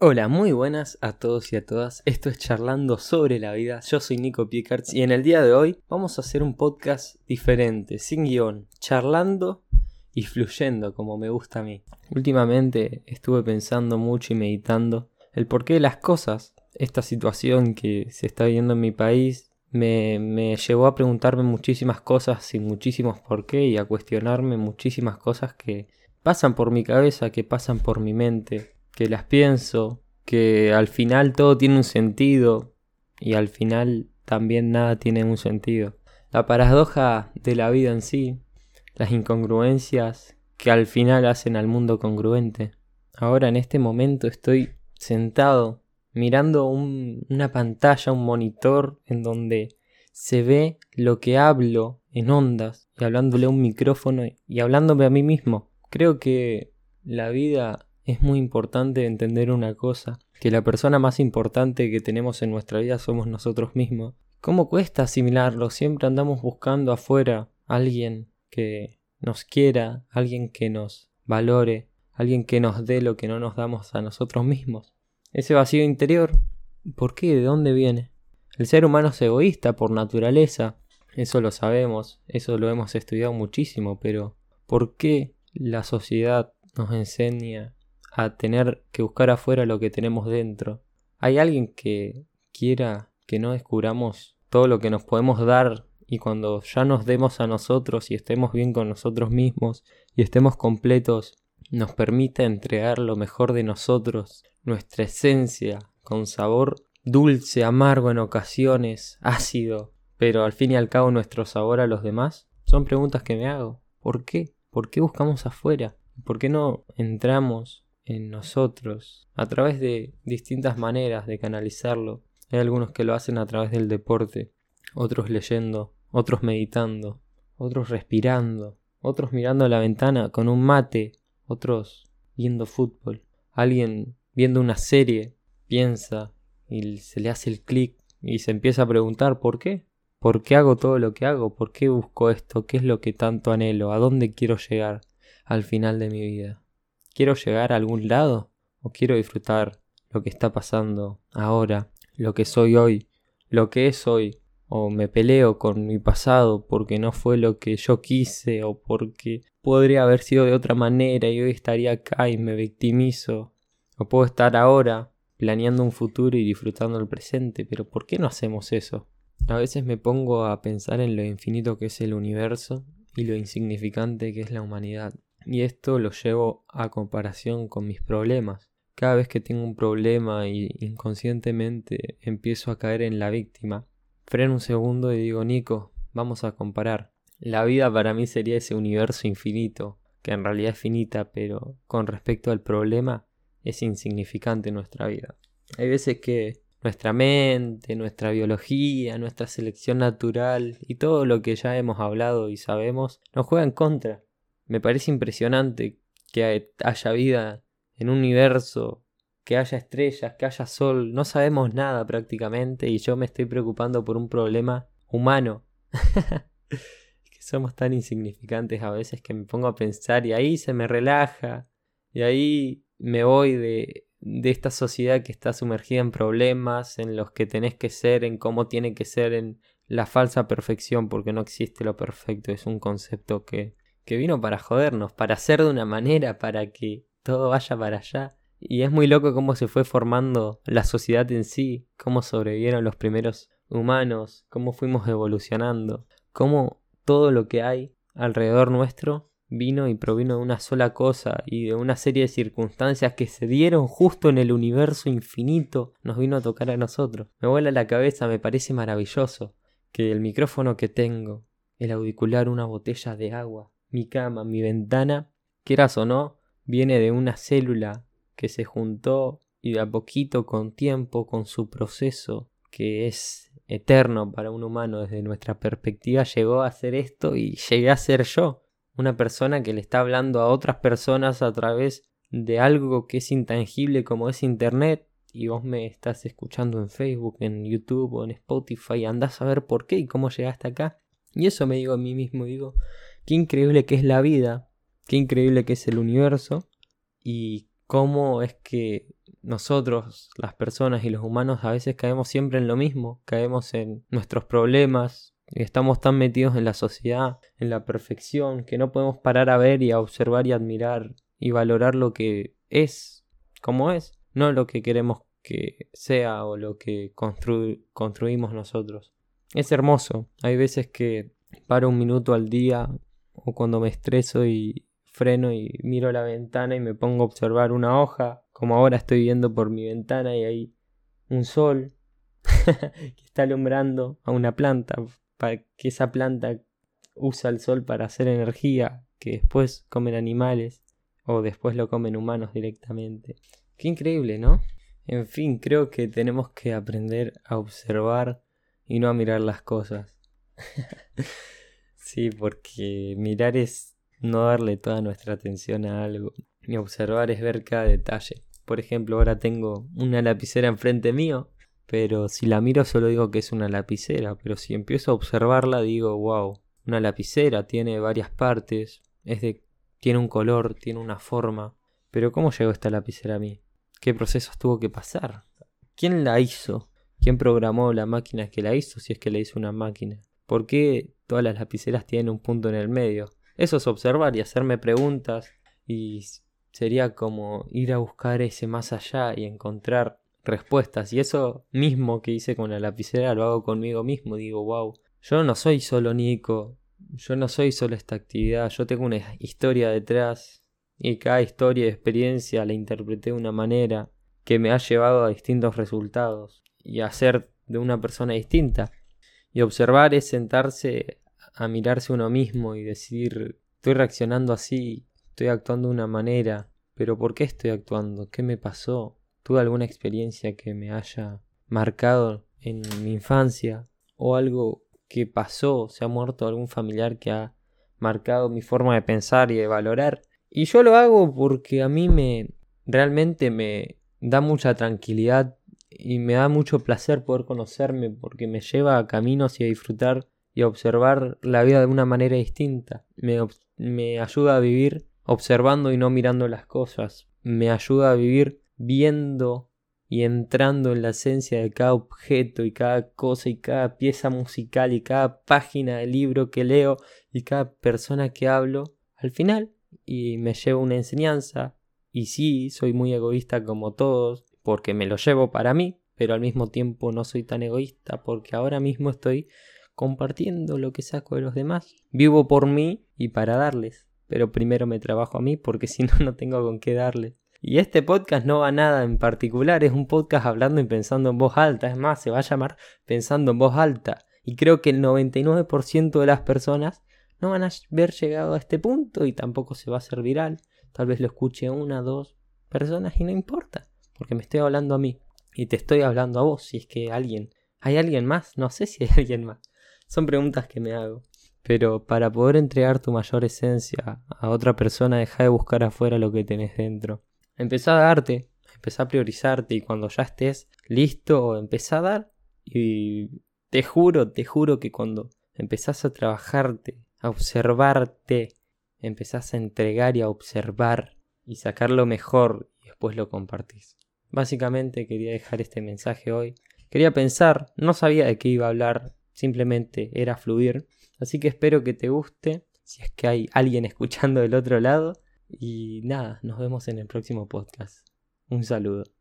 Hola, muy buenas a todos y a todas. Esto es Charlando sobre la vida. Yo soy Nico Piecards y en el día de hoy vamos a hacer un podcast diferente, sin guion, charlando y fluyendo como me gusta a mí. Últimamente estuve pensando mucho y meditando el porqué de las cosas. Esta situación que se está viviendo en mi país me, me llevó a preguntarme muchísimas cosas y muchísimos por qué y a cuestionarme muchísimas cosas que pasan por mi cabeza, que pasan por mi mente que las pienso, que al final todo tiene un sentido y al final también nada tiene un sentido. La paradoja de la vida en sí, las incongruencias que al final hacen al mundo congruente. Ahora en este momento estoy sentado mirando una pantalla, un monitor en donde se ve lo que hablo en ondas y hablándole a un micrófono y hablándome a mí mismo. Creo que la vida es muy importante entender una cosa, que la persona más importante que tenemos en nuestra vida somos nosotros mismos. ¿Cómo cuesta asimilarlo? Siempre andamos buscando afuera alguien que nos quiera, alguien que nos valore, alguien que nos dé lo que no nos damos a nosotros mismos. Ese vacío interior, ¿por qué? ¿De dónde viene? El ser humano es egoísta por naturaleza, eso lo sabemos, eso lo hemos estudiado muchísimo, pero ¿por qué la sociedad nos enseña a tener que buscar afuera lo que tenemos dentro. ¿Hay alguien que quiera que no descubramos todo lo que nos podemos dar y cuando ya nos demos a nosotros y estemos bien con nosotros mismos y estemos completos, nos permita entregar lo mejor de nosotros, nuestra esencia, con sabor dulce, amargo en ocasiones, ácido, pero al fin y al cabo nuestro sabor a los demás? Son preguntas que me hago. ¿Por qué? ¿Por qué buscamos afuera? ¿Por qué no entramos en nosotros a través de distintas maneras de canalizarlo. Hay algunos que lo hacen a través del deporte, otros leyendo, otros meditando, otros respirando, otros mirando a la ventana con un mate, otros viendo fútbol. Alguien viendo una serie piensa y se le hace el clic y se empieza a preguntar ¿por qué? ¿Por qué hago todo lo que hago? ¿Por qué busco esto? ¿Qué es lo que tanto anhelo? ¿A dónde quiero llegar al final de mi vida? ¿Quiero llegar a algún lado? ¿O quiero disfrutar lo que está pasando ahora, lo que soy hoy, lo que es hoy? ¿O me peleo con mi pasado porque no fue lo que yo quise o porque podría haber sido de otra manera y hoy estaría acá y me victimizo? ¿O puedo estar ahora planeando un futuro y disfrutando el presente? Pero ¿por qué no hacemos eso? A veces me pongo a pensar en lo infinito que es el universo y lo insignificante que es la humanidad. Y esto lo llevo a comparación con mis problemas. Cada vez que tengo un problema y inconscientemente empiezo a caer en la víctima, freno un segundo y digo, Nico, vamos a comparar. La vida para mí sería ese universo infinito, que en realidad es finita, pero con respecto al problema es insignificante nuestra vida. Hay veces que nuestra mente, nuestra biología, nuestra selección natural y todo lo que ya hemos hablado y sabemos nos juega en contra. Me parece impresionante que haya vida en un universo, que haya estrellas, que haya sol. No sabemos nada prácticamente y yo me estoy preocupando por un problema humano. que somos tan insignificantes a veces que me pongo a pensar y ahí se me relaja y ahí me voy de, de esta sociedad que está sumergida en problemas, en los que tenés que ser, en cómo tiene que ser, en la falsa perfección, porque no existe lo perfecto, es un concepto que que vino para jodernos, para hacer de una manera, para que todo vaya para allá. Y es muy loco cómo se fue formando la sociedad en sí, cómo sobrevivieron los primeros humanos, cómo fuimos evolucionando, cómo todo lo que hay alrededor nuestro vino y provino de una sola cosa y de una serie de circunstancias que se dieron justo en el universo infinito nos vino a tocar a nosotros. Me vuela la cabeza, me parece maravilloso que el micrófono que tengo, el auricular, una botella de agua, mi cama, mi ventana, quieras o no, viene de una célula que se juntó y de a poquito con tiempo, con su proceso que es eterno para un humano desde nuestra perspectiva, llegó a hacer esto y llegué a ser yo, una persona que le está hablando a otras personas a través de algo que es intangible como es Internet y vos me estás escuchando en Facebook, en YouTube o en Spotify, andás a ver por qué y cómo llegaste acá. Y eso me digo a mí mismo, digo, qué increíble que es la vida, qué increíble que es el universo y cómo es que nosotros, las personas y los humanos, a veces caemos siempre en lo mismo, caemos en nuestros problemas, estamos tan metidos en la sociedad, en la perfección, que no podemos parar a ver y a observar y admirar y valorar lo que es, como es, no lo que queremos que sea o lo que construimos nosotros. Es hermoso, hay veces que paro un minuto al día o cuando me estreso y freno y miro la ventana y me pongo a observar una hoja, como ahora estoy viendo por mi ventana y hay un sol que está alumbrando a una planta, para que esa planta usa el sol para hacer energía que después comen animales o después lo comen humanos directamente. Qué increíble, ¿no? En fin, creo que tenemos que aprender a observar y no a mirar las cosas. sí, porque mirar es no darle toda nuestra atención a algo. Y observar es ver cada detalle. Por ejemplo, ahora tengo una lapicera enfrente mío, pero si la miro solo digo que es una lapicera, pero si empiezo a observarla digo, wow, una lapicera tiene varias partes, es de tiene un color, tiene una forma. Pero ¿cómo llegó esta lapicera a mí? ¿Qué procesos tuvo que pasar? ¿Quién la hizo? ¿Quién programó la máquina que la hizo si es que la hizo una máquina? ¿Por qué todas las lapiceras tienen un punto en el medio? Eso es observar y hacerme preguntas y sería como ir a buscar ese más allá y encontrar respuestas. Y eso mismo que hice con la lapicera lo hago conmigo mismo. Digo, wow, yo no soy solo Nico, yo no soy solo esta actividad, yo tengo una historia detrás y cada historia y experiencia la interpreté de una manera que me ha llevado a distintos resultados y a ser de una persona distinta. Y observar es sentarse a mirarse uno mismo y decir, estoy reaccionando así, estoy actuando de una manera, pero ¿por qué estoy actuando? ¿Qué me pasó? ¿Tuve alguna experiencia que me haya marcado en mi infancia? ¿O algo que pasó? ¿Se ha muerto algún familiar que ha marcado mi forma de pensar y de valorar? Y yo lo hago porque a mí me realmente me da mucha tranquilidad y me da mucho placer poder conocerme porque me lleva a caminos y a disfrutar y a observar la vida de una manera distinta. Me, me ayuda a vivir observando y no mirando las cosas. Me ayuda a vivir viendo y entrando en la esencia de cada objeto y cada cosa y cada pieza musical y cada página de libro que leo y cada persona que hablo. Al final y me llevo una enseñanza. Y sí, soy muy egoísta como todos, porque me lo llevo para mí, pero al mismo tiempo no soy tan egoísta porque ahora mismo estoy compartiendo lo que saco de los demás. Vivo por mí y para darles, pero primero me trabajo a mí porque si no, no tengo con qué darles. Y este podcast no va a nada en particular, es un podcast hablando y pensando en voz alta, es más, se va a llamar Pensando en voz alta. Y creo que el 99% de las personas no van a haber llegado a este punto y tampoco se va a hacer viral. Tal vez lo escuche una, dos personas y no importa, porque me estoy hablando a mí y te estoy hablando a vos. Si es que alguien, ¿hay alguien más? No sé si hay alguien más. Son preguntas que me hago. Pero para poder entregar tu mayor esencia a otra persona, deja de buscar afuera lo que tenés dentro. Empezá a darte, empezá a priorizarte y cuando ya estés listo, empezá a dar. Y te juro, te juro que cuando empezás a trabajarte a observarte, empezás a entregar y a observar y sacar lo mejor y después lo compartís. Básicamente quería dejar este mensaje hoy. Quería pensar, no sabía de qué iba a hablar, simplemente era fluir. Así que espero que te guste, si es que hay alguien escuchando del otro lado. Y nada, nos vemos en el próximo podcast. Un saludo.